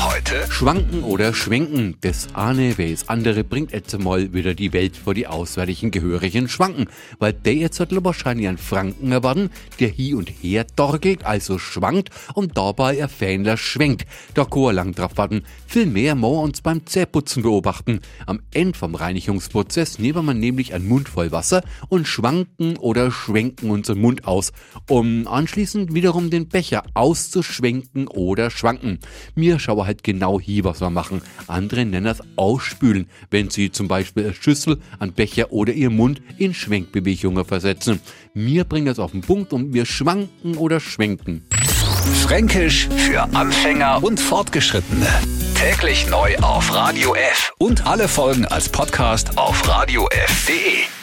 Heute Schwanken oder schwenken. Das eine wie das andere bringt jetzt mal wieder die Welt vor die auswärtigen Gehörigen schwanken. Weil der jetzt hat wahrscheinlich einen Franken erwarten, der hier und her dorgig, also schwankt und dabei ein Fähnler schwenkt. Da kann lang drauf warten. Viel mehr muss uns beim Zähputzen beobachten. Am Ende vom Reinigungsprozess nehmen wir nämlich einen Mund voll Wasser und schwanken oder schwenken unseren Mund aus, um anschließend wiederum den Becher auszuschwenken oder schwanken. Mir schaue halt genau hier, was wir machen. Andere nennen das Ausspülen, wenn sie zum Beispiel eine Schüssel, einen Becher oder ihren Mund in Schwenkbewegungen versetzen. Mir bringt das auf den Punkt und wir schwanken oder schwenken. Fränkisch für Anfänger und Fortgeschrittene. Täglich neu auf Radio F und alle Folgen als Podcast auf radiof.de.